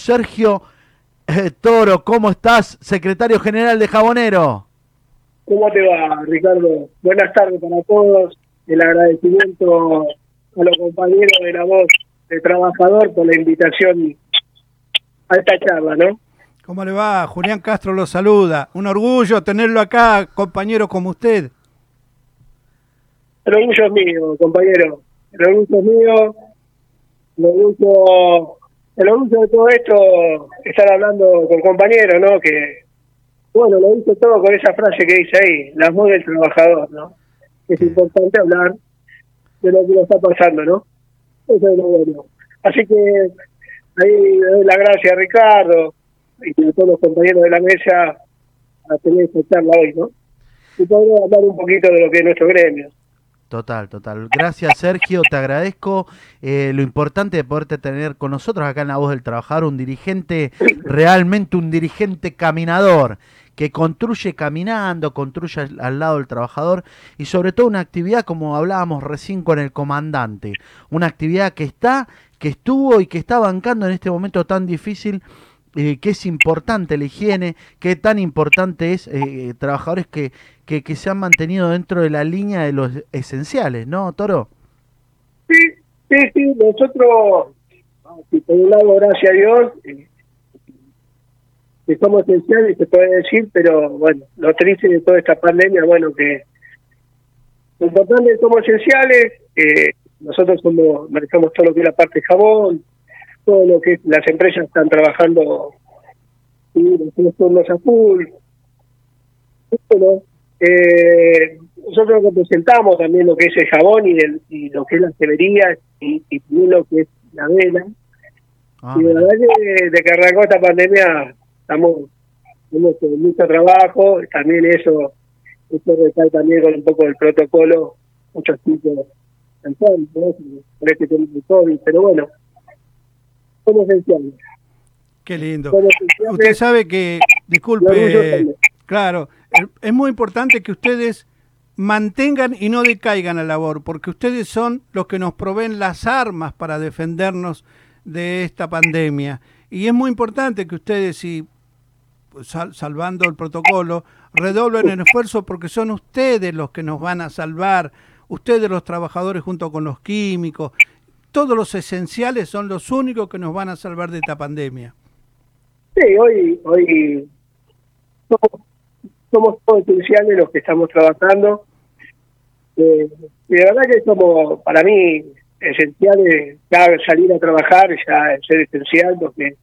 Sergio eh, Toro, ¿cómo estás? Secretario General de Jabonero. ¿Cómo te va, Ricardo? Buenas tardes para todos. El agradecimiento a los compañeros de la voz de trabajador por la invitación a esta charla, ¿no? ¿Cómo le va? Julián Castro lo saluda. Un orgullo tenerlo acá, compañero como usted. El orgullo es mío, compañero. El orgullo es mío. El orgullo, el orgullo de todo esto, estar hablando con compañeros, ¿no? Que, bueno, lo hice todo con esa frase que dice ahí, la voz del trabajador, ¿no? Es importante hablar de lo que nos está pasando, ¿no? Eso es lo bueno. Así que ahí le doy la gracia a Ricardo y a todos los compañeros de la mesa a tener esta charla hoy, ¿no? Y podemos hablar un poquito de lo que es nuestro gremio. Total, total. Gracias Sergio, te agradezco eh, lo importante de poderte tener con nosotros acá en La Voz del Trabajador, un dirigente, realmente un dirigente caminador, que construye caminando, construye al lado del trabajador y sobre todo una actividad como hablábamos recién con el comandante, una actividad que está, que estuvo y que está bancando en este momento tan difícil eh, que es importante la higiene, qué tan importante es eh, trabajadores que, que, que, se han mantenido dentro de la línea de los esenciales, ¿no, Toro? Sí, sí, sí, nosotros, por un lado, gracias a Dios, eh, somos esenciales, se puede decir, pero bueno, lo triste de toda esta pandemia, bueno, que lo importante somos esenciales, eh, nosotros somos, manejamos todo lo que es la parte de jabón, todo lo que las empresas están trabajando y los turnos a full. Bueno, eh, nosotros representamos también lo que es el jabón y, el, y lo que es la severía y, y lo que es la vela. Ah, y la verdad que de que arrancó esta pandemia estamos tenemos mucho trabajo, también eso, eso recae también con un poco del protocolo, muchos tipos enfermos, ¿no? por este tema COVID, pero bueno, esenciales. Qué lindo. Usted sabe que, disculpe, claro, es muy importante que ustedes mantengan y no decaigan la labor, porque ustedes son los que nos proveen las armas para defendernos de esta pandemia. Y es muy importante que ustedes, si salvando el protocolo, redoblen el esfuerzo porque son ustedes los que nos van a salvar, ustedes los trabajadores junto con los químicos, todos los esenciales son los únicos que nos van a salvar de esta pandemia. Sí, hoy, hoy somos, somos todos esenciales los que estamos trabajando. Eh, de verdad que somos, para mí, esenciales, ya salir a trabajar, ya ser esencial, porque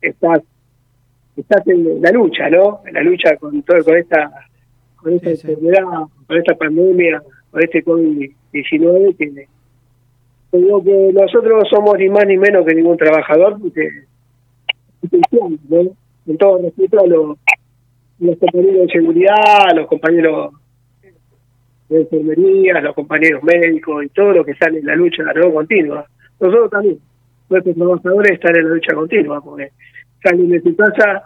estás estás en la lucha, ¿no? En la lucha con todo, con esta, con esta enfermedad, con esta pandemia, con este COVID-19 que digo que nosotros somos ni más ni menos que ningún trabajador, porque. En todo respeto a los, compañeros de seguridad, a los compañeros de enfermería, a los compañeros médicos y todo lo que están en la lucha ¿no? continua. Nosotros también, nuestros trabajadores están en la lucha continua, porque salen de su casa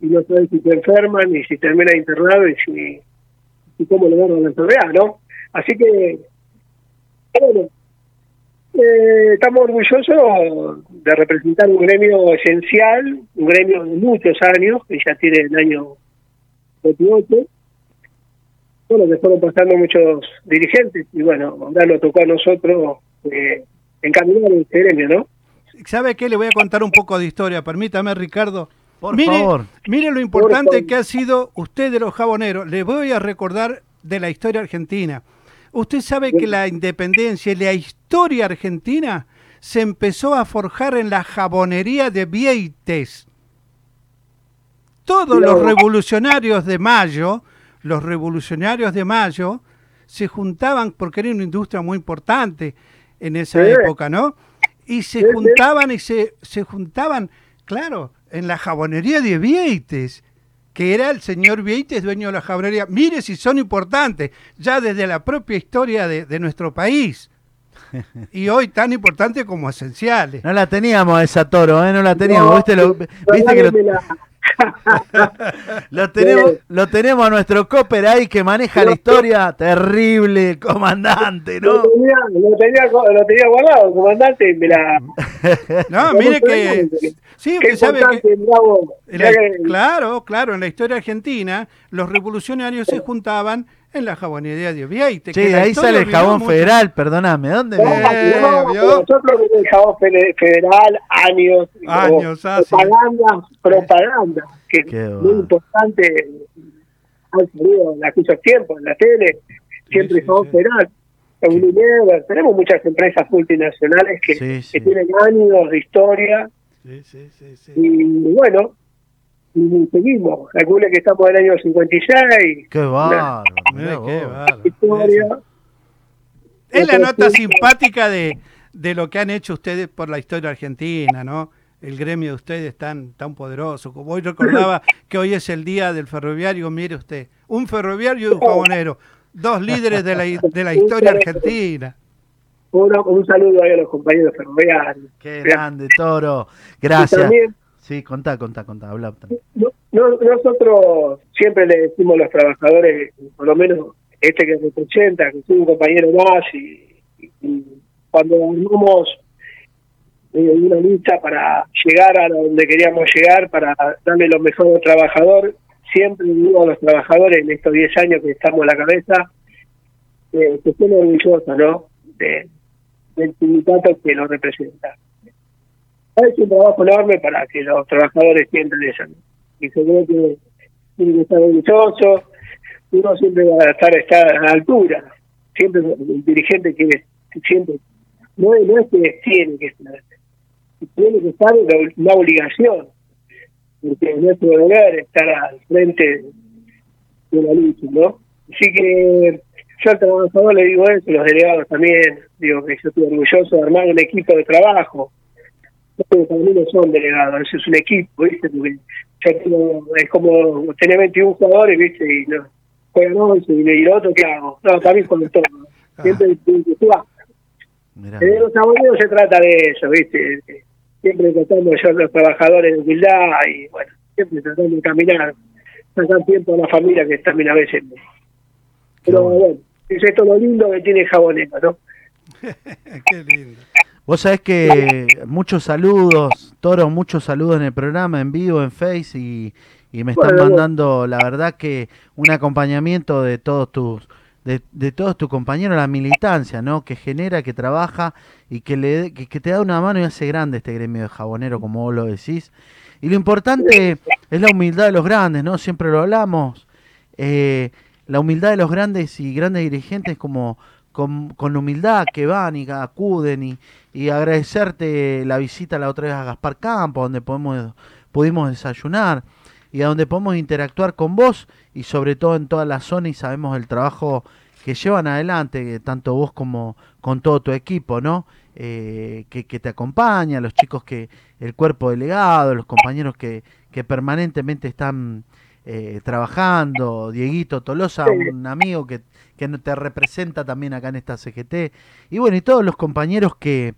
y no saben si se enferman y si termina internado y si y cómo le dan la enfermedad, ¿no? Así que, bueno, eh, estamos orgullosos de representar un gremio esencial, un gremio de muchos años, que ya tiene el año 28. Bueno, que fueron pasando muchos dirigentes y bueno, ahora lo tocó a nosotros eh, encaminar este gremio, ¿no? ¿Sabe qué? Le voy a contar un poco de historia. Permítame, Ricardo. Por mire, favor. Mire lo importante que ha sido usted de los jaboneros. Le voy a recordar de la historia argentina. Usted sabe que la independencia y la historia argentina se empezó a forjar en la jabonería de Vieites. Todos los revolucionarios de Mayo, los revolucionarios de Mayo, se juntaban, porque era una industria muy importante en esa época, ¿no? Y se juntaban y se, se juntaban, claro, en la jabonería de Vieites, que era el señor Vieites dueño de la jabonería. Mire si son importantes, ya desde la propia historia de, nuestro país. Y hoy tan importantes como esenciales. No la teníamos esa toro, ¿eh? No la teníamos. ¿Viste, lo, ¿viste que lo tenemos, lo tenemos a nuestro copper ahí que maneja la historia. Terrible, comandante, ¿no? Lo tenía, lo tenía, lo tenía guardado, comandante. Mira. No, mire que. Sí, usted sabe que. claro, claro, en la historia argentina, los revolucionarios se juntaban en la jabonería de Ovieite. Sí, ahí sale el jabón federal, perdóname, ¿dónde? No, no, nosotros el jabón federal, años, años ah, propaganda, propaganda, que es muy importante, han salido en aquellos tiempos, en la tele, siempre sí, jabón federal. Unilever, tenemos muchas empresas multinacionales que, que tienen años de historia. Sí, sí, sí, Y bueno, y seguimos. Calcule que estamos en el año 56. Qué bárbaro. Es la nota simpática de, de lo que han hecho ustedes por la historia argentina, ¿no? El gremio de ustedes tan, tan poderoso. Como hoy recordaba que hoy es el día del ferroviario, mire usted, un ferroviario y un jabonero, dos líderes de la, de la historia argentina. un saludo ahí a los compañeros ferroviarios. Qué grande, Toro. Gracias. Sí, contá, contá, contá, habla. nosotros siempre le decimos a los trabajadores, por lo menos este que representa, que es un compañero más, y, cuando armamos eh, una lucha para llegar a donde queríamos llegar, para darle lo mejor al trabajador, siempre digo a los trabajadores en estos 10 años que estamos a la cabeza, eh, que estén orgullosos, ¿no? De, del sindicato que lo representa es un trabajo enorme para que los trabajadores sientan eso. Y se cree que tiene que estar orgulloso, uno siempre va a estar, estar a la altura, siempre el dirigente quiere, siempre, no, no es que tiene que estar, tiene que estar en la, obligación, porque es nuestro deber estar al frente de la lucha, ¿no? Así que yo al trabajador le digo eso, los delegados también, digo que yo estoy orgulloso de armar un equipo de trabajo, también no son delegados, eso es un equipo, ¿viste? Porque es como tener 21 jugadores, ¿viste? Y no, juegan 11 y, y lo otro, ¿qué hago? No, también con todo. Ah. Siempre que jugar. En los abogados se trata de eso, ¿viste? Siempre tratando de ser los trabajadores de humildad y, bueno, siempre tratando de caminar, sacar tiempo a la familia que también a veces. Pero bueno, es esto lo lindo que tiene Jaboneta, ¿no? Qué lindo. Vos sabés que muchos saludos, Toro, muchos saludos en el programa, en vivo, en Face, y, me están mandando, la verdad que un acompañamiento de todos tus de, todos tus compañeros, la militancia, ¿no? Que genera, que trabaja y que, le, que, te da una mano y hace grande este gremio de jabonero, como vos lo decís. Y lo importante es la humildad de los grandes, ¿no? Siempre lo hablamos. Eh, la humildad de los grandes y grandes dirigentes como con, con humildad que van y acuden y, y agradecerte la visita la otra vez a Gaspar Campo, donde podemos, pudimos desayunar y a donde podemos interactuar con vos y sobre todo en toda la zona y sabemos el trabajo que llevan adelante, tanto vos como con todo tu equipo, ¿no? Eh, que, que, te acompaña, los chicos que, el cuerpo delegado, los compañeros que, que permanentemente están eh, trabajando, Dieguito Tolosa, un amigo que, que te representa también acá en esta CGT, y bueno, y todos los compañeros que,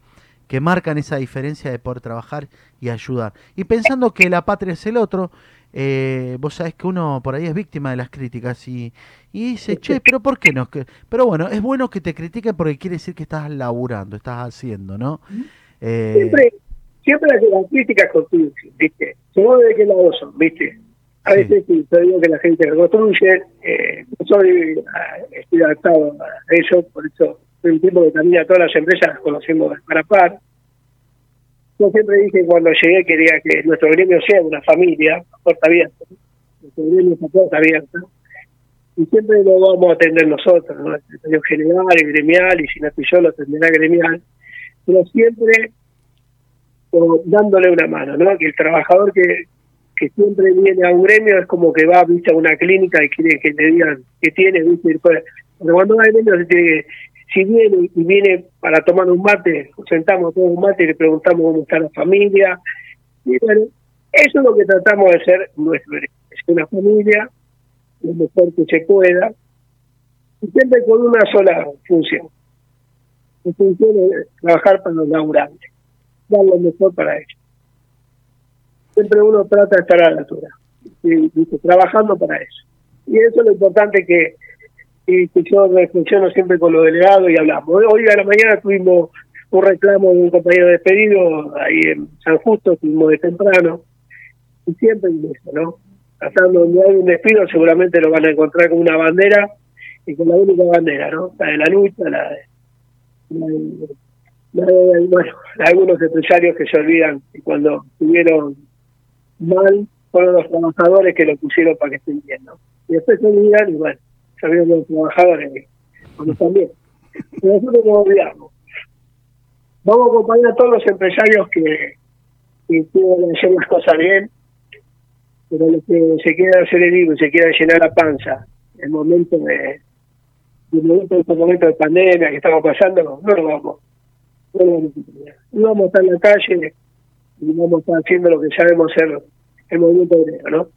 que marcan esa diferencia de poder trabajar y ayudar. Y pensando que la patria es el otro, eh, vos sabés que uno por ahí es víctima de las críticas y, y dice, che, pero ¿por qué no? Pero bueno, es bueno que te critiquen porque quiere decir que estás laburando, estás haciendo, ¿no? Eh, siempre, siempre las críticas construyen, ¿viste? Según de qué lado son, ¿viste? A veces sí. yo digo que la gente reconstruye, eh, soy, eh, estoy adaptado a eso, por eso soy un tiempo que también a todas las empresas las conocemos para par. Yo siempre dije cuando llegué quería que nuestro gremio sea una familia, puerta abierta, nuestro gremio es puerta abierta, y siempre lo vamos a atender nosotros, ¿no? el general, el gremial, y si no estoy yo lo atenderá gremial, pero siempre dándole una mano, ¿no? Que el trabajador que, que siempre viene a un gremio es como que va ¿viste, a una clínica y quiere que te digan que tiene, ¿viste? Pero cuando va al gremio se si viene y viene para tomar un mate, sentamos todos un mate y le preguntamos cómo está la familia. Y bueno, eso es lo que tratamos de ser nuestro es una familia, lo mejor que se pueda, y siempre con una sola función. La función es trabajar para los laburantes, dar lo mejor para ellos. Siempre uno trata de estar a la altura, y, trabajando para eso. Y eso es lo importante que, que, yo reflexiono siempre con los delegados y hablamos. Hoy a la mañana tuvimos un reclamo de un compañero despedido ahí en San Justo, tuvimos de temprano, y siempre en eso, ¿no? Tratando donde hay un despido seguramente lo van a encontrar con una bandera y con la única bandera, ¿no? La de la lucha, la de, bueno, algunos empresarios que se olvidan y cuando estuvieron mal fueron los trabajadores que lo pusieron para que estén bien. Y después se olvidan y bueno, se olvidan los trabajadores, como también. Pero nosotros no olvidamos. Vamos a acompañar a todos los empresarios que, quieren hacer las cosas bien, pero los que se quieran hacer el y se quieran llenar la panza, el momento de, el momento este momento de pandemia que estamos pasando, no lo vamos no vamos a estar en la calle y vamos a estar haciendo lo que sabemos hacer el movimiento obrero, ¿no?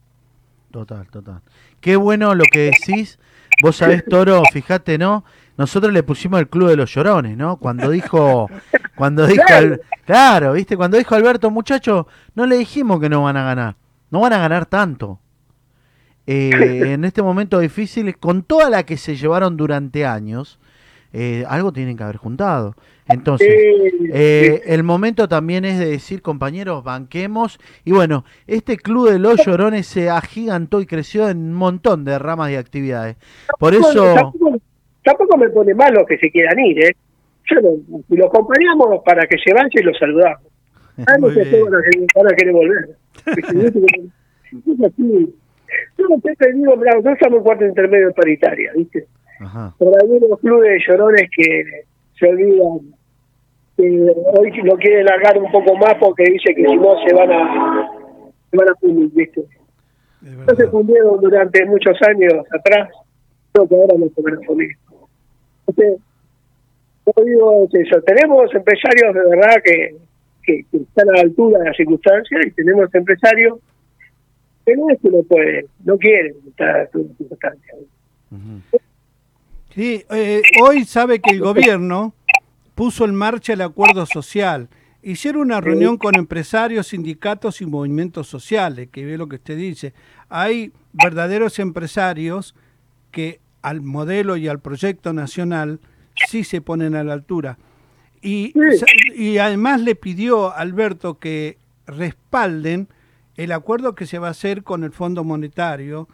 Total, total. Qué bueno lo que decís. Vos sabés, Toro, fíjate, ¿no? Nosotros le pusimos el club de los llorones, ¿no? Cuando dijo, cuando dijo, claro. claro, viste, cuando dijo Alberto, muchacho, no le dijimos que no van a ganar, no van a ganar tanto. Eh, en este momento difícil, con toda la que se llevaron durante años, eh, algo tienen que haber juntado. Entonces, eh, el momento también es de decir, compañeros, banquemos. Y bueno, este club de los llorones se agigantó y creció en un montón de ramas y actividades. Por eso... Tampoco, me pone mal los que se quieran ir, ¿eh? Yo los acompañamos para que se vayan y los saludamos. Ah, no sé van a querer volver. Yo no te digo, nosotros somos cuarto intermedio paritaria, ¿viste? Pero hay unos clubes de llorones que se olvidan que hoy lo quiere largar un poco más porque dice que si no se van a se van a fundir, ¿viste? No se fundieron durante muchos años atrás, creo que ahora no se van a fundir. Entonces, yo digo eso, tenemos empresarios de verdad que, que, están a la altura de las circunstancias y tenemos empresarios que no es que no pueden, no quieren estar a la altura de las circunstancias. Sí, eh, hoy sabe que el gobierno puso en marcha el acuerdo social. Hicieron una reunión con empresarios, sindicatos y movimientos sociales, que ve lo que usted dice. Hay verdaderos empresarios que al modelo y al proyecto nacional sí se ponen a la altura. Y, y además le pidió a Alberto que respalden el acuerdo que se va a hacer con el Fondo Monetario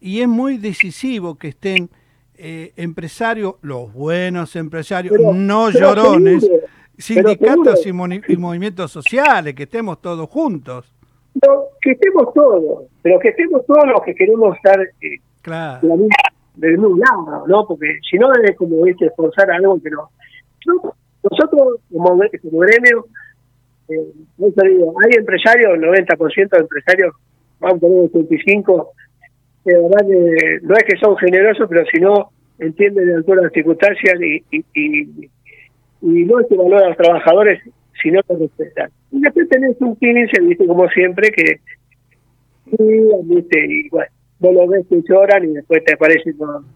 y es muy decisivo que estén eh, empresarios, los buenos empresarios, no llorones, sindicatos y, movimientos sociales, que estemos todos juntos. que estemos todos, pero que estemos todos los que queremos estar eh, claro. del mismo lado, ¿no? Porque si no es como este esforzar algo que no. nosotros, como, como gremio, eh, hay empresarios, el 90% de empresarios, vamos a poner el 25%, verdad que no es que son generosos, pero si no entienden de todas las circunstancias y, y, y, no es que valoran a los trabajadores, sino que respetan. Y después tenés un 15, viste, como siempre, que viste, y bueno, vos lo ves que lloran y después te aparecen con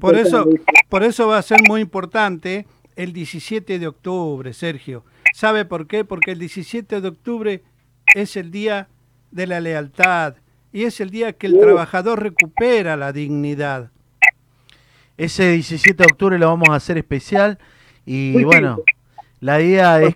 por eso, por eso va a ser muy importante el 17 de octubre, Sergio. ¿Sabe por qué? Porque el 17 de octubre es el día de la lealtad y es el día que el trabajador recupera la dignidad. Ese 17 de octubre lo vamos a hacer especial y bueno, la idea es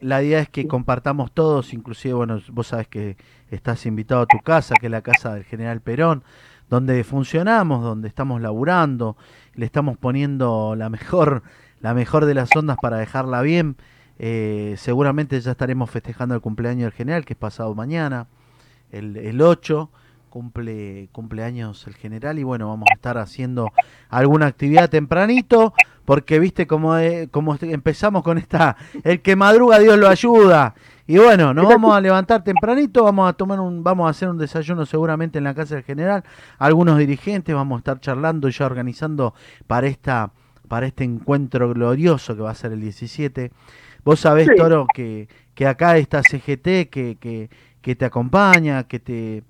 la idea es que compartamos todos, inclusive bueno, vos sabes que estás invitado a tu casa, que es la casa del General Perón, donde funcionamos, donde estamos laburando, le estamos poniendo la mejor la mejor de las ondas para dejarla bien. Eh, seguramente ya estaremos festejando el cumpleaños del general, que es pasado mañana el, el 8 cumple cumpleaños el general y bueno, vamos a estar haciendo alguna actividad tempranito porque viste como, como empezamos con esta, el que madruga Dios lo ayuda. Y bueno, nos vamos a levantar tempranito, vamos a tomar un, vamos a hacer un desayuno seguramente en la casa del general, algunos dirigentes, vamos a estar charlando y ya organizando para esta, para este encuentro glorioso que va a ser el 17. Vos sabés, Toro, que, que acá está CGT, que, que que te acompaña, que te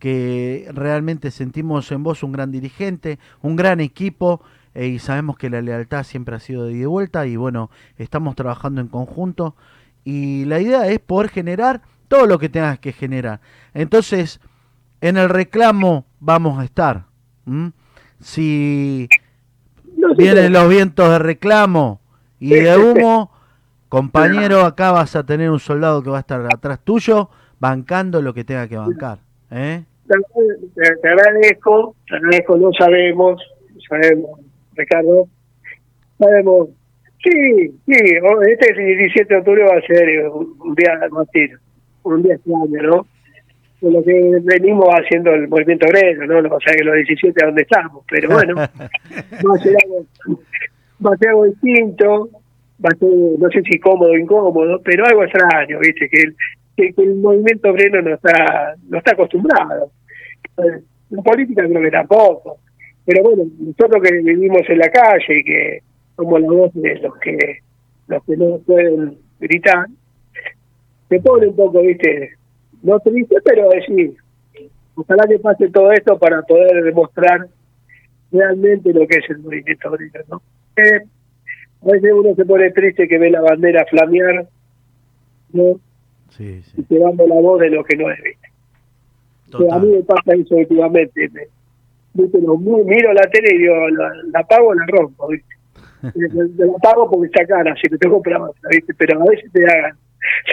que realmente sentimos en vos un gran dirigente, un gran equipo eh, y sabemos que la lealtad siempre ha sido de ida y vuelta y bueno, estamos trabajando en conjunto y la idea es poder generar todo lo que tengas que generar. Entonces, en el reclamo vamos a estar. Si vienen los vientos de reclamo y de humo, compañero, acá vas a tener un soldado que va a estar atrás tuyo bancando lo que tenga que bancar. ¿eh? Te, agradezco, te agradezco, no sabemos, sabemos, Ricardo, sabemos, sí, sí, este 17 de octubre va a ser un día de un día extraño, ¿no? Con lo que venimos haciendo el movimiento obrero, ¿no? O sea, que los 17 a donde estamos, pero bueno, va a ser algo, va a ser algo distinto, va a ser, no sé si cómodo o incómodo, pero algo extraño, ¿viste? Que el, que, el movimiento obrero no está, no está acostumbrado. La política creo que tampoco. Pero bueno, nosotros que vivimos en la calle y que somos la voz de los que, los que no pueden gritar, se pone un poco, viste, no triste, pero decir, ojalá que pase todo esto para poder demostrar realmente lo que es el movimiento obrero, ¿no? Eh, a veces uno se pone triste que ve la bandera flamear, ¿no? Sí, sí. Y llevando la voz de lo que no es, ¿viste? a mí me pasa eso últimamente, miro la tele y digo, la, la apago la rompo, ¿viste? la apago porque está cara, así que tengo para ¿viste? Pero a veces te hagan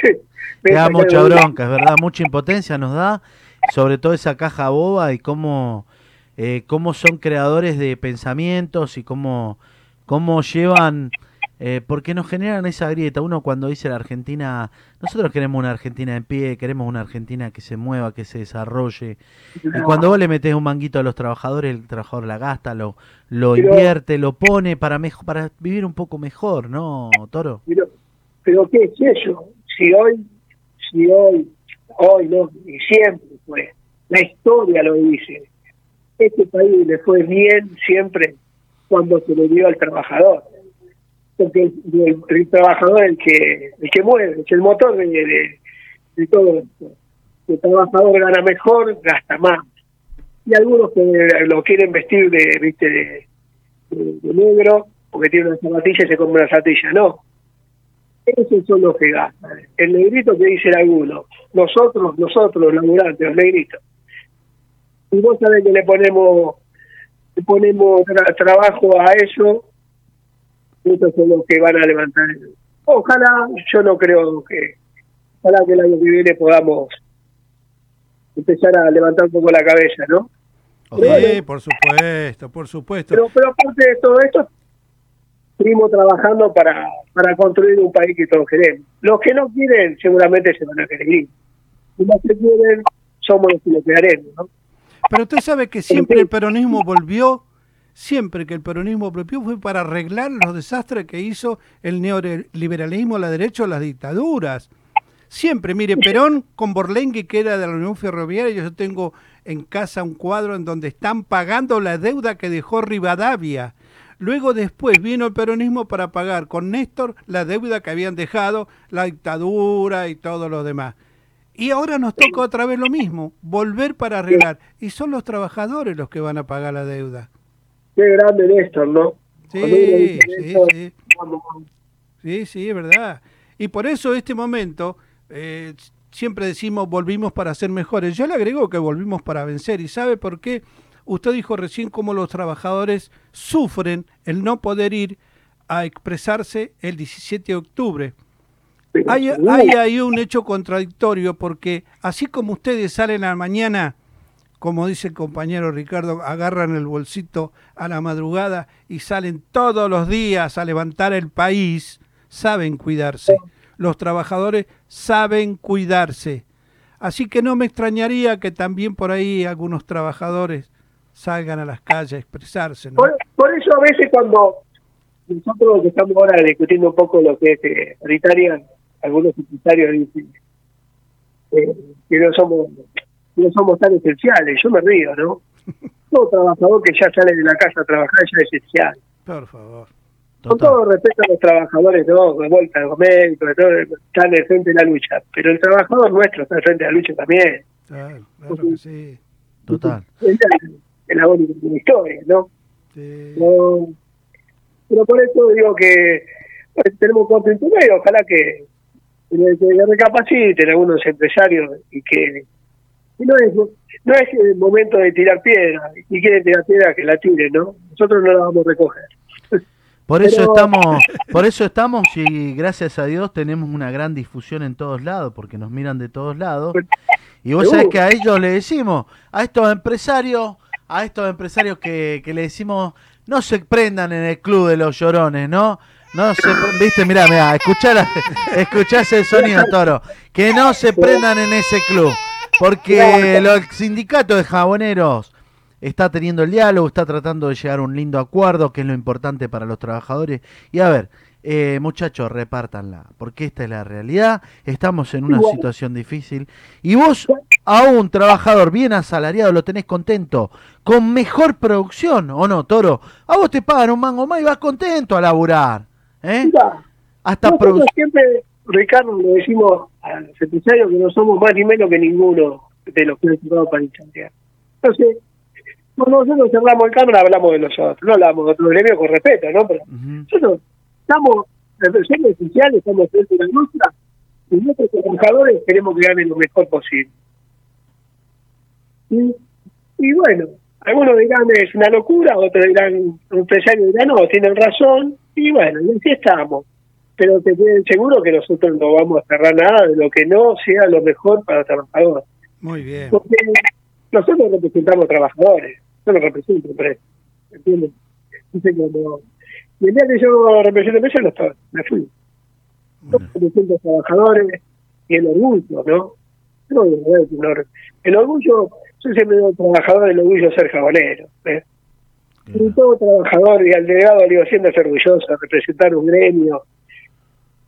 Te da mucha bronca, es verdad, mucha impotencia nos da, sobre todo esa caja boba y cómo, eh, cómo son creadores de pensamientos y cómo, cómo llevan, eh, porque nos generan esa grieta. Uno cuando dice la Argentina, nosotros queremos una Argentina en pie, queremos una Argentina que se mueva, que se desarrolle. Y cuando vos le metes un manguito a los trabajadores, el trabajador la gasta, lo, lo invierte, lo pone para, mejor, para vivir un poco mejor, ¿no, Toro? Pero, pero ¿qué es eso? si hoy, si hoy, hoy no, y siempre fue, la historia lo dice, este país le fue bien siempre cuando se le dio al trabajador. Porque el, trabajador el que, el que mueve, es el motor de, todo esto. El trabajador gana mejor, gasta más. Y algunos que lo quieren vestir de, viste, de, de negro, porque tiene una zapatilla y se come una zapatilla. No, esos son los que gastan. El negrito que dice alguno, nosotros, nosotros, los laburantes, los negritos. Y vos sabés que le ponemos le ponemos trabajo a eso, estos son los que van a levantar. Ojalá, yo no creo que, ojalá que el año que viene podamos empezar a levantar un poco la cabeza, ¿no? Sí, por supuesto, por supuesto. Pero, pero aparte de todo esto, seguimos trabajando para, para construir un país que todos queremos. Los que no quieren seguramente se van a querer ir. Y los que quieren somos los que lo quedaremos, ¿no? Pero usted sabe que siempre el peronismo volvió, siempre que el peronismo volvió fue para arreglar los desastres que hizo el neoliberalismo, la derecha o las dictaduras. Siempre, mire, Perón con Borlengue, que era de la Unión Ferroviaria, yo tengo en casa un cuadro en donde están pagando la deuda que dejó Rivadavia Luego después vino el peronismo para pagar con Néstor la deuda que habían dejado, la dictadura y todo lo demás. Y ahora nos toca otra vez lo mismo, volver para arreglar. Y son los trabajadores los que van a pagar la deuda. Qué grande Néstor, ¿no? Sí, sí, sí. Sí, sí, es verdad. Y por eso este momento eh, siempre decimos volvimos para ser mejores. Yo le agrego que volvimos para vencer. ¿Y sabe por qué? Usted dijo recién cómo los trabajadores sufren el no poder ir a expresarse el 17 de octubre. Hay, hay ahí un hecho contradictorio porque así como ustedes salen a la mañana, como dice el compañero Ricardo, agarran el bolsito a la madrugada y salen todos los días a levantar el país, saben cuidarse. Los trabajadores saben cuidarse. Así que no me extrañaría que también por ahí algunos trabajadores salgan a las calles a expresarse. Por, eso a veces cuando nosotros estamos ahora discutiendo un poco lo que es eh, algunos empresarios dicen eh, que no somos no somos tan esenciales, yo me río, ¿no? Todo trabajador que ya sale de la casa a trabajar ya es esencial. Por favor. Con todo respeto a los trabajadores, ¿no? De vuelta, los médicos, de todo, están al frente de la lucha. Pero el trabajador nuestro está al frente de la lucha también. Claro, claro que sí. Total de la historia, ¿no? pero por eso digo que pues, tenemos cuatro y ojalá que, que recapaciten algunos empresarios y que no es no es el momento de tirar piedra. Si quieren tirar piedra que la tiren no nosotros no la vamos a recoger. Por eso estamos por eso estamos y gracias a Dios tenemos una gran difusión en todos lados porque nos miran de todos lados. Y vos sabés que a ellos le decimos a estos empresarios a estos empresarios que, que le decimos no se prendan en el club de los llorones no no se, viste, mirá, mirá, escuchá, ese sonido, Toro. Que no se prendan en ese club. Porque el sindicato de jaboneros está teniendo el diálogo, está tratando de llegar a un lindo acuerdo, que es lo importante para los trabajadores. Y a ver, eh, muchachos, repártanla, porque esta es la realidad. Estamos en una situación difícil. Y vos, a un trabajador bien asalariado, lo tenés contento, con mejor producción, ¿o no, Toro? A vos te pagan un mango más y vas contento a laburar. ¿Eh? Hasta nosotros siempre, Ricardo, le decimos al empresarios que no somos más ni menos que ninguno de los que han cerrado para inchantear. Entonces, cuando nosotros cerramos el cámara hablamos de nosotros, no hablamos de otro gremio con respeto, ¿no? Pero nosotros estamos, en versión oficial, estamos dentro de la nuestra y nuestros trabajadores queremos que ganen lo mejor posible. Y, y bueno, algunos dirán es una locura, otros dirán, un empresario dirán, no, tienen razón, y bueno, y así estamos. Pero te queden seguro que nosotros no vamos a cerrar nada de lo que no sea lo mejor para el trabajador. Muy bien. Porque nosotros representamos trabajadores, yo no represento empresas, ¿entiendes? Dice como, y el día que yo represento empresas, no me fui. Yo represento trabajadores y el orgullo, ¿no? No, el orgullo yo siempre digo trabajador del orgullo ser jabonero. ¿eh? Y todo trabajador y al delegado le digo, siendo orgulloso, representar un gremio,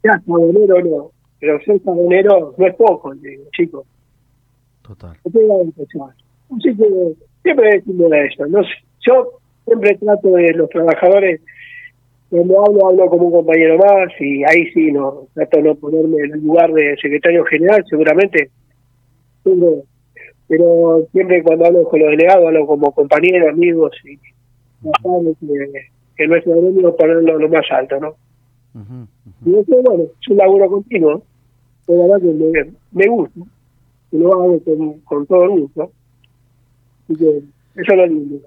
ya jabonero no, pero ser jabonero no es poco, digo, chicos. Total. Así que siempre decimos eso. No, yo siempre trato de los trabajadores, cuando hablo, hablo como un compañero más y ahí sí no trato de no ponerme en el lugar de secretario general, seguramente pero siempre cuando hablo con los delegados hablo como compañeros, amigos y que, que nuestro gremio ponerlo lo más alto, ¿no? Y eso, bueno, es un laburo continuo, la verdad que me, me gusta, y lo hago con, con todo gusto. Así que eso es lo lindo.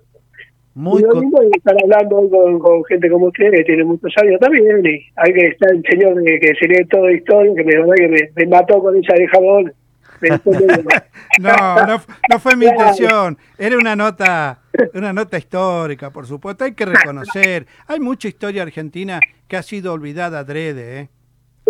Muy y lo lindo es estar hablando con, con, gente como usted, que tiene muchos años también, y hay que estar el señor que, que se lee todo historia, que me, que me, me mató con esa de jabón no, no, no, fue mi intención. Era una nota, una nota histórica, por supuesto. Hay que reconocer. Hay mucha historia argentina que ha sido olvidada adrede, ¿eh?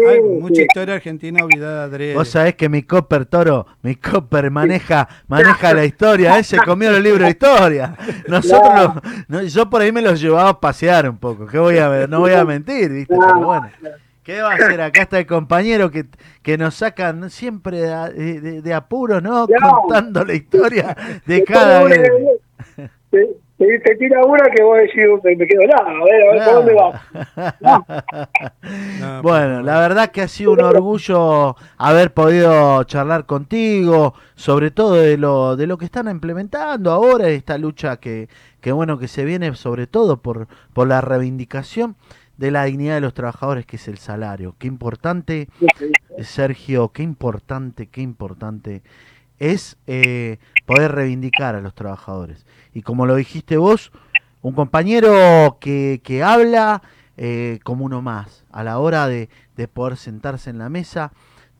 Hay mucha historia argentina olvidada adrede. Vos sabés que mi copper toro, mi copper maneja, maneja la historia, ese comió el libro de historia. Nosotros no, yo por ahí me los llevaba a pasear un poco, que voy a ver, no voy a mentir, ¿viste? Pero bueno. ¿Qué va a hacer? Acá está el compañero que, que nos sacan siempre de, de, apuros, ¿no? Contando la historia de cada vez. Te, te, tira una que vos decís, me quedo nada, a ver, a ver, ¿por dónde va? bueno, la verdad que ha sido un orgullo haber podido charlar contigo, sobre todo de lo, de lo que están implementando ahora, esta lucha que, que bueno, que se viene sobre todo por, por la reivindicación de la dignidad de los trabajadores, que es el salario. Qué importante, Sergio, qué importante, qué importante es eh, poder reivindicar a los trabajadores. Y como lo dijiste vos, un compañero que, que habla eh, como uno más, a la hora de, de, poder sentarse en la mesa,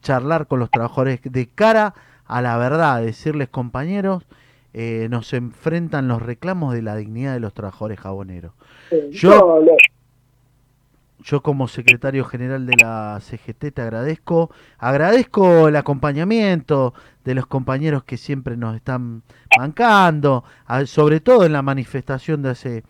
charlar con los trabajadores de cara a la verdad, decirles compañeros, eh, nos enfrentan los reclamos de la dignidad de los trabajadores jaboneros. Yo, yo como secretario general de la CGT te agradezco. Agradezco el acompañamiento de los compañeros que siempre nos están bancando, sobre todo en la manifestación de hace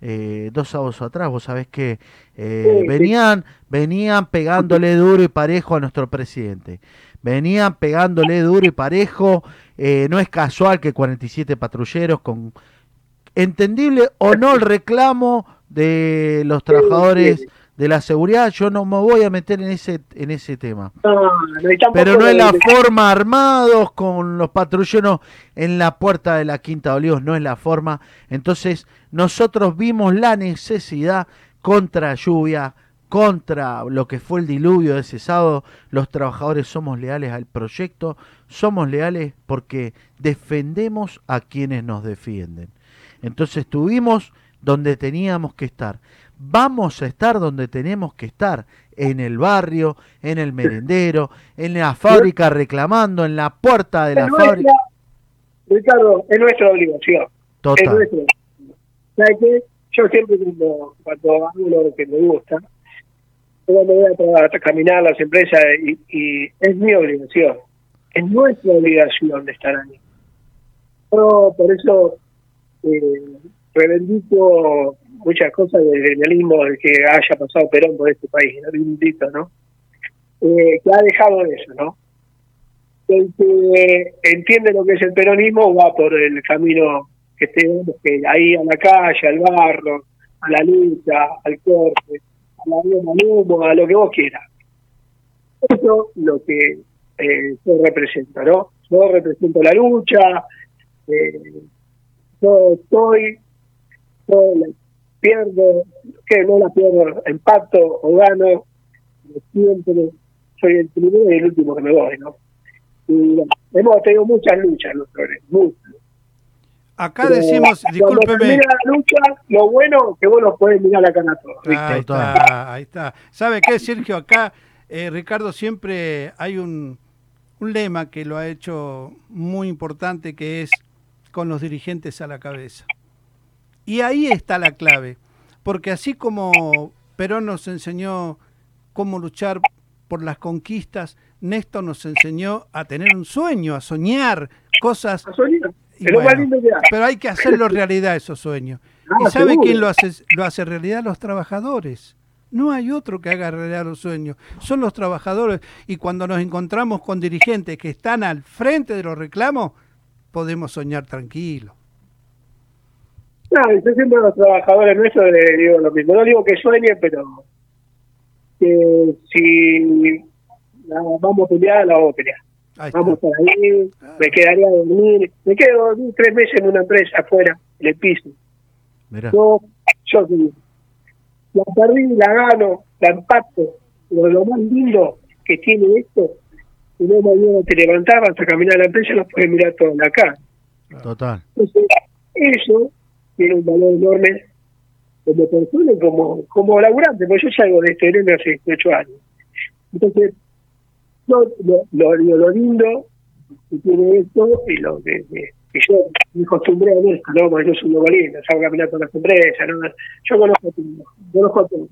eh, dos sábados atrás. Vos sabés que eh, venían, venían pegándole duro y parejo a nuestro presidente. Venían pegándole duro y parejo. Eh, no es casual que 47 patrulleros con entendible o no el reclamo de los trabajadores de la seguridad, yo no me voy a meter en ese en ese tema. Pero no es la forma armados con los patrulleros en la puerta de la Quinta de Olivos, no es la forma. Entonces, nosotros vimos la necesidad contra lluvia, contra lo que fue el diluvio de ese sábado, los trabajadores somos leales al proyecto, somos leales porque defendemos a quienes nos defienden. Entonces estuvimos donde teníamos que estar. Vamos a estar donde tenemos que estar, en el barrio, en el merendero, en la fábrica reclamando, en la puerta de la fábrica. Ricardo, es nuestra obligación. Total. ¿Sabes qué? Yo siempre cuando, cuando hago lo que me gusta, cuando voy a, caminar a las empresas y, es mi obligación, es nuestra obligación de estar ahí. Yo por eso eh, reivindico muchas cosas del genialismo de que haya pasado Perón por este país, reivindico, ¿no? Eh, que ha dejado eso, ¿no? El que entiende lo que es el peronismo va por el camino que tenemos que ahí a la calle, al barro, a la lucha, al corte, a la al humo, a lo que vos quieras. Eso es lo que eh, yo represento, ¿no? Yo represento la lucha, eh, yo estoy, yo la pierdo, que no la pierdo, empato o gano, siempre soy el primero y el último que me voy, ¿no? Y hemos tenido muchas luchas los muchas. Acá decimos, discúlpeme. la lucha, lo bueno que vos lo podés mirar la cana todo. Ahí está, ahí está. ¿Sabe qué, Sergio? Acá, eh, Ricardo, siempre hay un, un lema que lo ha hecho muy importante, que es con los dirigentes a la cabeza. Y ahí está la clave, porque así como Perón nos enseñó cómo luchar por las conquistas, Néstor nos enseñó a tener un sueño, a soñar cosas. pero hay que hacerlo realidad esos sueños. ¿Y sabe quién lo hace, lo hace realidad? Los trabajadores. No hay otro que haga realidad los sueños. Son los trabajadores. Y cuando nos encontramos con dirigentes que están al frente de los reclamos, podemos soñar tranquilos. No, yo siempre a los trabajadores nuestros les digo lo mismo. No digo que sueñen, pero que si vamos a pelear, la vamos a pelear. Vamos a ahí, me quedaría a dormir. Me quedo dormir tres meses en una empresa afuera, en el piso. Yo, yo la perdí, la gano, la empato. Pero lo más lindo que tiene esto y no mañana te levantabas a caminar a la empresa, lo puedes mirar todo en la cara. Total. Entonces, eso tiene un valor enorme como persona y como, como laburante, porque yo salgo de este gremio hace 18 años. Entonces, yo, lo, lo, lindo que tiene esto y lo que, que, yo me acostumbré a esto, ¿no? Porque yo soy un lindo, salgo a caminar con las empresas. Yo conozco a todos, conozco a todos.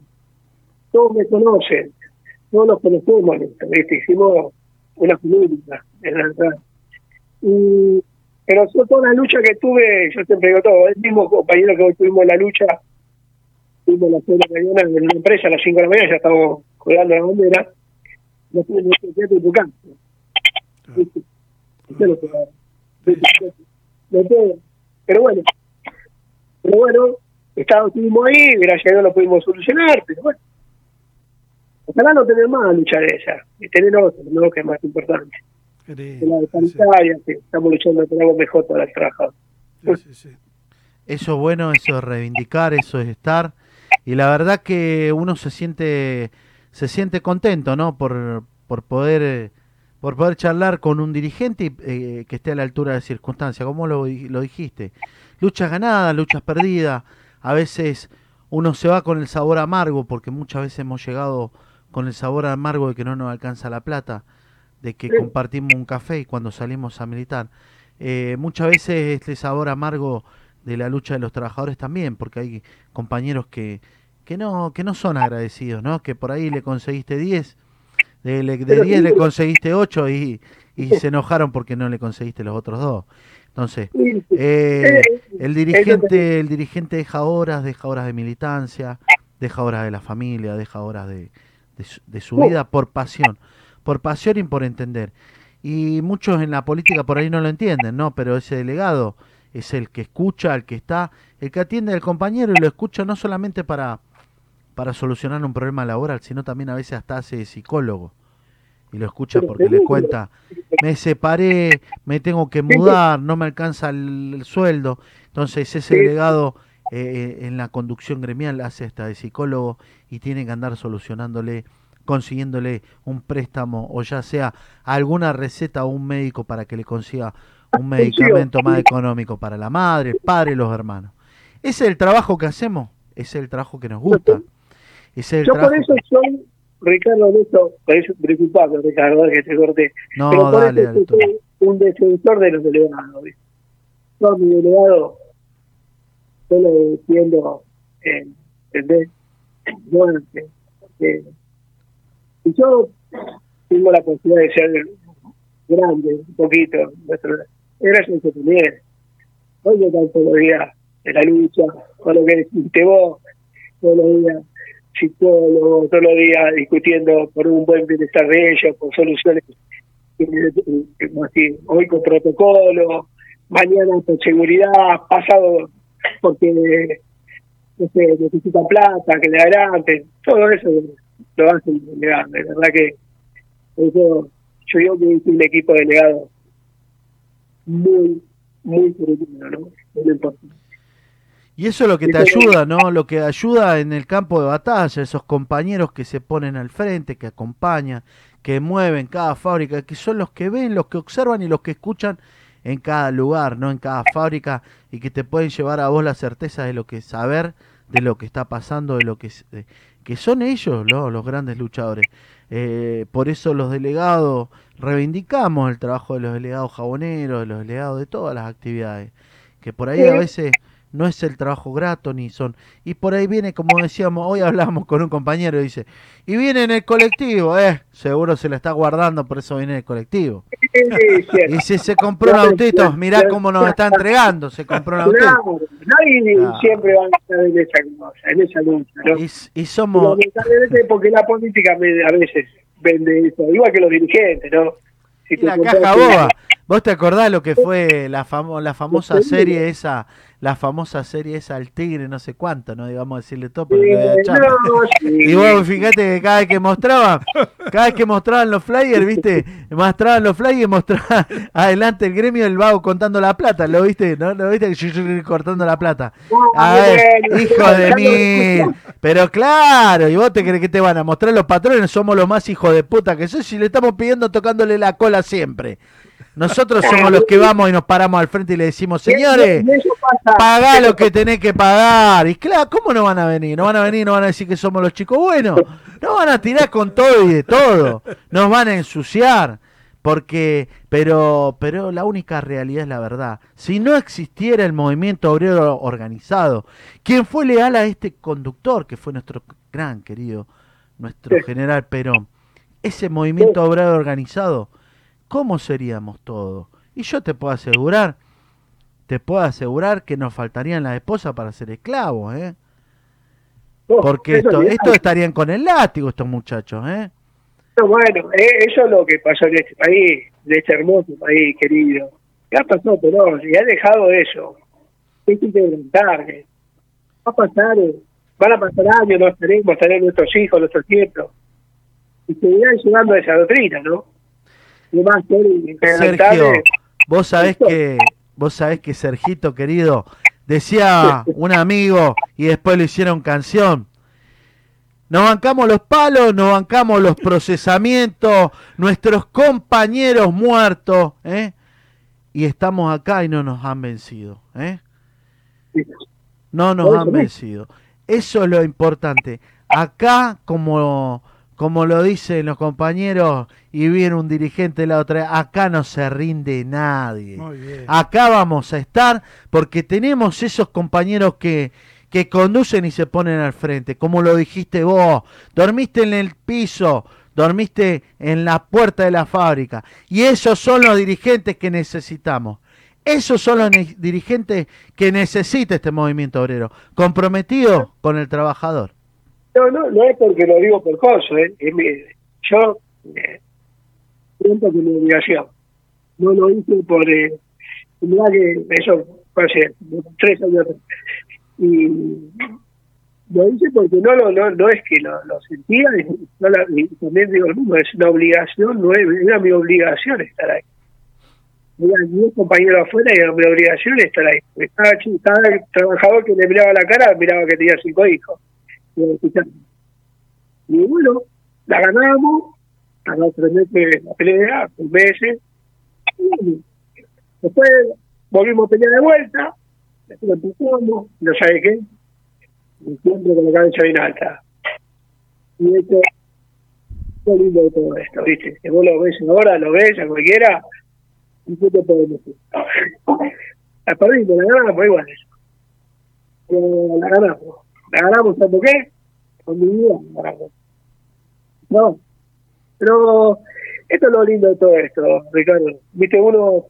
Todos me conocen, todos nos conocemos. Hicimos una política, en verdad. Y, pero toda la lucha que tuve, yo siempre digo todo, el mismo compañero que hoy tuvimos la lucha, tuvimos la cena mañana en una empresa a las 5 de la mañana, ya estábamos colgando la bandera, no tuve en tu campo. Pero bueno, pero bueno, estuvimos ahí, gracias a Dios lo pudimos solucionar, pero bueno Ojalá no tener más lucha de esa, y tener otra, ¿no? que es más importante. La de sanitaria, que estamos luchando por algo mejor para el trabajador. eso es bueno, eso es reivindicar, eso es estar. Y la verdad que uno se siente se siente contento, ¿no? Por, por poder por poder charlar con un dirigente eh, que esté a la altura de circunstancias, como lo, lo dijiste. Luchas ganadas, luchas perdidas. A veces uno se va con el sabor amargo porque muchas veces hemos llegado con el sabor amargo de que no nos alcanza la plata, de que compartimos un café y cuando salimos a militar. Eh, muchas veces este sabor amargo de la lucha de los trabajadores también, porque hay compañeros que, que, no, que no son agradecidos, ¿no? que por ahí le conseguiste 10, de, de 10 le conseguiste 8 y, y se enojaron porque no le conseguiste los otros dos. Entonces, eh, el dirigente, el dirigente deja horas, deja horas de militancia, deja horas de la familia, deja horas de, de su, vida por pasión, por pasión y por entender. Y muchos en la política por ahí no lo entienden, ¿no? Pero ese delegado es el que escucha, el que está, el que atiende al compañero y lo escucha no solamente para, para solucionar un problema laboral, sino también a veces hasta hace psicólogo. Y lo escucha porque le cuenta, me separé, me tengo que mudar, no me alcanza el, sueldo. Entonces ese delegado eh, en la conducción gremial hace hasta de psicólogo y tiene que andar solucionándole, consiguiéndole un préstamo o ya sea alguna receta o un médico para que le consiga un medicamento más económico para la madre, el padre los hermanos. Ese es el trabajo que hacemos, ese es el trabajo que nos gusta. Ese Yo por eso soy, Ricardo, en esto, preocupado, Ricardo, que te corté. No, Pero por dale, eso soy un defensor de los delegados. Yo, mi delegado, yo lo defiendo, eh, ¿entendés? Bueno, que, yo tengo la posibilidad de ser grande, un poquito, nuestro, era eso también. Yo todos los días en la lucha, con lo que dijiste vos, todos los días psicólogo, todos los días discutiendo por un buen bienestar de ellos, por soluciones, así, hoy con protocolo, mañana con seguridad, pasado porque no sé, plata, que le adelante, todo eso lo hacen delegados, de verdad que eso, yo digo que es un equipo delegado muy, muy ¿no? Muy importante. Y eso es lo que te ayuda, ¿no? Lo que ayuda en el campo de batalla, esos compañeros que se ponen al frente, que acompañan, que mueven cada fábrica, que son los que ven, los que observan y los que escuchan en cada lugar, no en cada fábrica, y que te pueden llevar a vos la certeza de lo que saber, de lo que está pasando, de lo que, que son ellos ¿no? los grandes luchadores. Eh, por eso los delegados reivindicamos el trabajo de los delegados jaboneros, de los delegados de todas las actividades, que por ahí a veces no es el trabajo grato ni son. Y por ahí viene, como decíamos, hoy hablamos con un compañero y dice, y viene en el colectivo, eh, seguro se la está guardando, por eso viene en el colectivo. y si se compró un autito, mirá cómo nos está entregando, se compró un autito. Nadie siempre va a estar en esa, en esa lucha. ¿no? Y, somos... porque la política a veces vende eso, igual que los dirigentes, ¿no? Si la caja boba. ¿Vos te acordás lo que fue la, famo la famosa serie esa la famosa serie esa al tigre, no sé cuánto, no digamos decirle todo, pero Y vos fíjate que cada vez que mostraba, cada vez que mostraban los flyers, viste, mostraban los flyers, mostraban adelante el gremio del vago contando la plata, ¿lo viste? ¿No? ¿Lo viste? cortando la plata. A ver, hijo de mí. Pero claro, y vos te crees que te van a mostrar los patrones, somos los más hijos de puta que soy, si le estamos pidiendo tocándole la cola siempre. Nosotros somos los que vamos y nos paramos al frente y le decimos, señores, pagá lo que tenés que pagar. Y claro, ¿cómo no van a venir? No van a venir, no van a decir que somos los chicos buenos. No van a tirar con todo y de todo. Nos van a ensuciar. Porque, pero, pero la única realidad es la verdad. Si no existiera el movimiento obrero organizado, ¿quién fue leal a este conductor, que fue nuestro gran querido, nuestro general Perón, ese movimiento obrero organizado, ¿cómo seríamos todos? Y yo te puedo asegurar, te puedo asegurar que nos faltarían las esposas para ser esclavos, ¿eh? Porque esto, esto estarían con el látigo estos muchachos, ¿eh? bueno, eh, eso es lo que pasó en este país, de este hermoso país, querido. ¿Qué ha pasado, pero y ha dejado eso. Es inquebrantable. Va a pasar, van a pasar años, no estaremos, estaremos nuestros hijos, nuestros nietos. Y seguirán llevando esa doctrina, ¿no? Sergio, vos sabés que, vos sabés que Sergito querido, decía un amigo y después le hicieron canción. Nos bancamos los palos, nos bancamos los procesamientos, nuestros compañeros muertos, ¿eh? y estamos acá y no nos han vencido. ¿eh? No nos han vencido. Eso es lo importante. Acá, como como lo dicen los compañeros, y viene un dirigente de la otra, acá no se rinde nadie. Acá vamos a estar porque tenemos esos compañeros que, que conducen y se ponen al frente, como lo dijiste vos, dormiste en el piso, dormiste en la puerta de la fábrica, y esos son los dirigentes que necesitamos. Esos son los dirigentes que necesita este movimiento obrero, comprometido con el trabajador. No, no, no es porque lo digo por cosas, ¿eh? yo eh, siento que mi obligación. No lo hice por. Eh, que eso fue tres años Y lo hice porque no lo no, no es que lo, sentía, y, también digo mismo, es una obligación, no es, era mi obligación estar ahí. había 10 compañeros afuera y era mi obligación estar ahí. Estaba, estaba el trabajador que le miraba la cara, miraba que tenía cinco hijos. Y bueno, la ganamos, los tres meses la pelea, un meses. Después volvimos a pelear de vuelta, después empezamos, no sabe qué, siempre con la cabeza bien alta. Y esto, es lindo de todo esto, ¿viste? Que vos lo ves ahora, lo ves a cualquiera, y qué te podemos decir. La perdimos, la ganamos, igual. Pero la ganamos. La ganamos, ¿sabes qué? Con mi vida, la ganamos. No, pero esto es lo lindo de todo esto, Ricardo. Viste, uno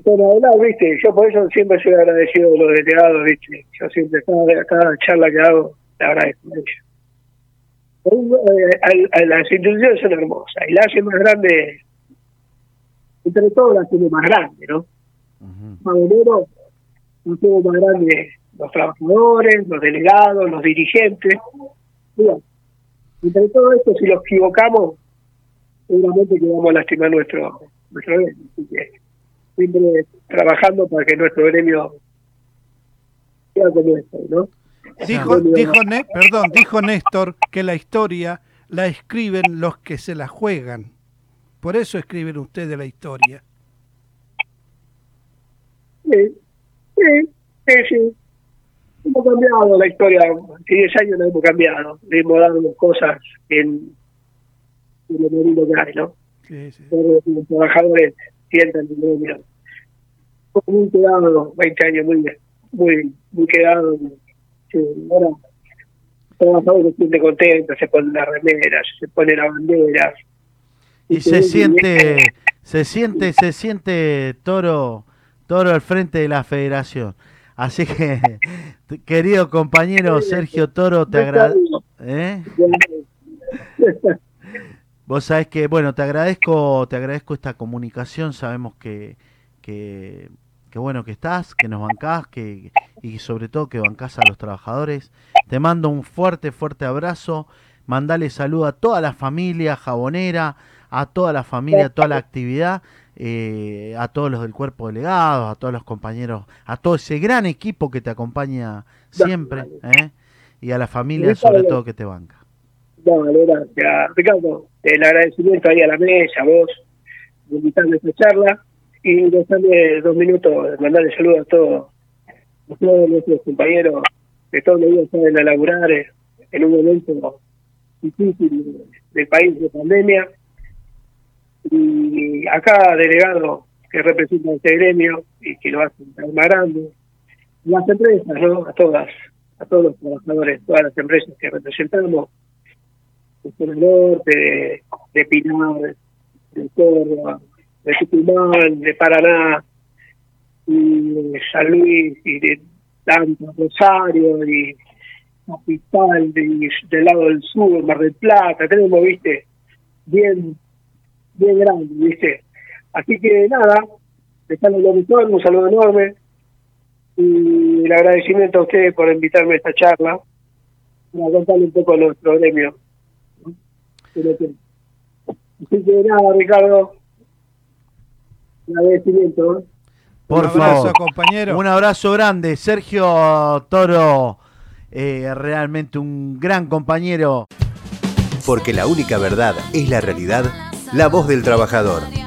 pone a hablar, viste. Yo por eso siempre soy agradecido de los delegados, viste. Yo siempre, cada, cada charla que hago, le agradezco a ellos. Eh, las instituciones son hermosas y la hacen más grande, entre todos la hacemos más grande, ¿no? La hacemos más grande los trabajadores, los delegados, los dirigentes. Mira, entre todo esto, si los equivocamos, seguramente que vamos a lastimar nuestro, nuestro gremio. Así que siempre trabajando para que nuestro gremio sea como esto, ¿no? Dijo, dijo perdón, dijo Néstor que la historia la escriben los que se la juegan. Por eso escriben ustedes la historia. Sí, sí, sí, sí. Hemos cambiado la historia, en 10 años no hemos cambiado, le hemos dado cosas en, lo merino que hay, ¿no? Sí, sí. los trabajadores sientan el gremio. Muy quedado, 20 años muy muy muy quedado. Sí, ahora los trabajadores se sienten contentos, se ponen las remeras, se ponen las banderas. Y, se siente, se siente, se siente toro, toro al frente de la federación. Así que, querido compañero Sergio Toro, te agradezco. ¿eh? Vos sabés que, bueno, te agradezco, te agradezco esta comunicación. Sabemos que, que, bueno que estás, que nos bancás, que, y sobre todo que bancás a los trabajadores. Te mando un fuerte, fuerte abrazo. Mandale salud a toda la familia jabonera, a toda la familia, a toda la actividad eh, a todos los del cuerpo delegado, a todos los compañeros, a todo ese gran equipo que te acompaña siempre, ¿eh? y a la familia sobre todo que te banca. Dale, gracias. Ricardo, el agradecimiento ahí a la mesa, a vos, de invitarme a esta charla, y dejarme dos minutos, mandarle saludos a todos, a todos nuestros compañeros que todos los días salen a laburar eh, en un momento difícil del país de pandemia y acá delegado que representa este gremio y que lo hacen más grande, las empresas, ¿no? A todas, a todos los trabajadores, todas las empresas que representamos, de Norte, de, Pinar, de Córdoba, de Tucumán, de Paraná, y de San Luis, y de tanto Rosario, y Capital, de, del lado del sur, Mar del Plata, tenemos, viste, bien bien grande, ¿viste? Así que nada, dejarle lo mejor, un saludo enorme y el agradecimiento a ustedes por invitarme a esta charla para contarle un poco nuestro gremio. Así que nada, Ricardo, un agradecimiento. Por un abrazo, compañero. Un abrazo grande, Sergio Toro, eh, realmente un gran compañero. Porque la única verdad es la realidad la voz del trabajador.